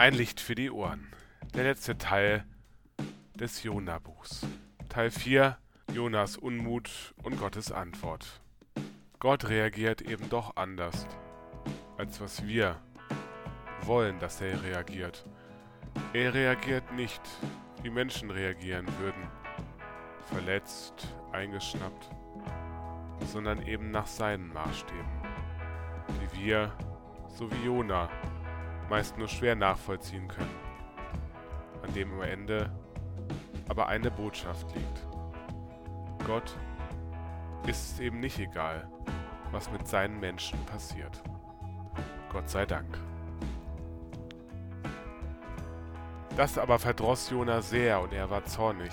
Ein Licht für die Ohren. Der letzte Teil des Jona-Buchs. Teil 4. Jonas Unmut und Gottes Antwort. Gott reagiert eben doch anders, als was wir wollen, dass er reagiert. Er reagiert nicht, wie Menschen reagieren würden. Verletzt, eingeschnappt, sondern eben nach seinen Maßstäben. Wie wir, so wie Jona, meist nur schwer nachvollziehen können. An dem am Ende aber eine Botschaft liegt. Gott ist es eben nicht egal, was mit seinen Menschen passiert. Gott sei Dank. Das aber verdross Jona sehr, und er war zornig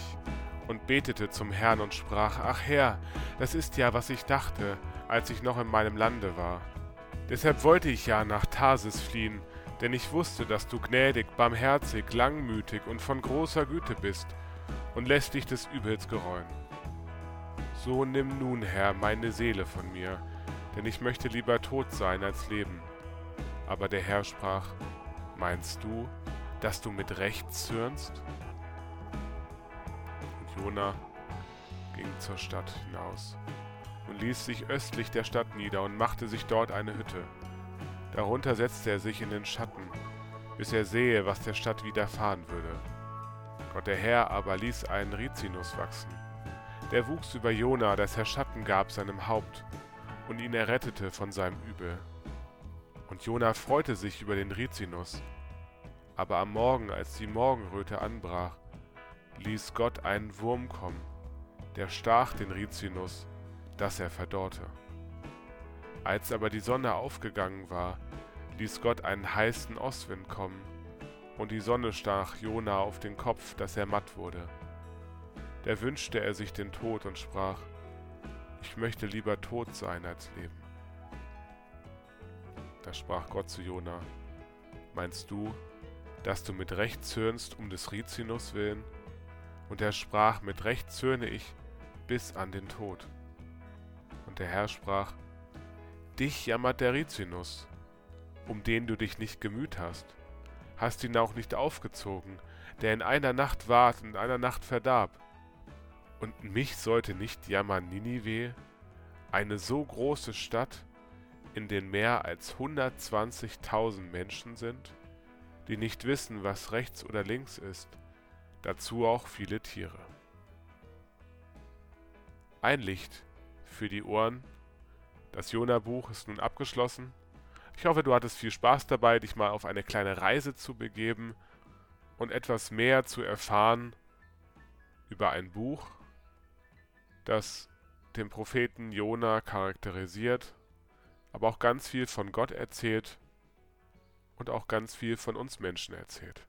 und betete zum Herrn und sprach, Ach Herr, das ist ja, was ich dachte, als ich noch in meinem Lande war. Deshalb wollte ich ja nach Tarsis fliehen, denn ich wusste, dass du gnädig, barmherzig, langmütig und von großer Güte bist und lässt dich des Übels gereuen. So nimm nun, Herr, meine Seele von mir, denn ich möchte lieber tot sein als leben. Aber der Herr sprach, Meinst du, dass du mit Recht zürnst? Und Jona ging zur Stadt hinaus und ließ sich östlich der Stadt nieder und machte sich dort eine Hütte. Darunter setzte er sich in den Schatten, bis er sehe, was der Stadt widerfahren würde. Gott der Herr aber ließ einen Rizinus wachsen. Der wuchs über Jona, dass er Schatten gab seinem Haupt und ihn errettete von seinem Übel. Und Jona freute sich über den Rizinus. Aber am Morgen, als die Morgenröte anbrach, ließ Gott einen Wurm kommen, der stach den Rizinus, dass er verdorrte. Als aber die Sonne aufgegangen war, ließ Gott einen heißen Ostwind kommen, und die Sonne stach Jona auf den Kopf, dass er matt wurde. Da wünschte er sich den Tod und sprach, ich möchte lieber tot sein als leben. Da sprach Gott zu Jona, meinst du, dass du mit Recht zürnst um des Rizinus willen? Und er sprach, mit Recht zürne ich bis an den Tod. Und der Herr sprach, Dich jammert der Rizinus, um den du dich nicht gemüht hast, hast ihn auch nicht aufgezogen, der in einer Nacht ward und in einer Nacht verdarb. Und mich sollte nicht jammern Ninive, eine so große Stadt, in der mehr als 120.000 Menschen sind, die nicht wissen, was rechts oder links ist, dazu auch viele Tiere. Ein Licht für die Ohren. Das Jona-Buch ist nun abgeschlossen. Ich hoffe, du hattest viel Spaß dabei, dich mal auf eine kleine Reise zu begeben und etwas mehr zu erfahren über ein Buch, das den Propheten Jona charakterisiert, aber auch ganz viel von Gott erzählt und auch ganz viel von uns Menschen erzählt.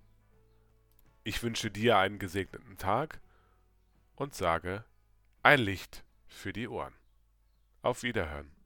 Ich wünsche dir einen gesegneten Tag und sage ein Licht für die Ohren. Auf Wiederhören.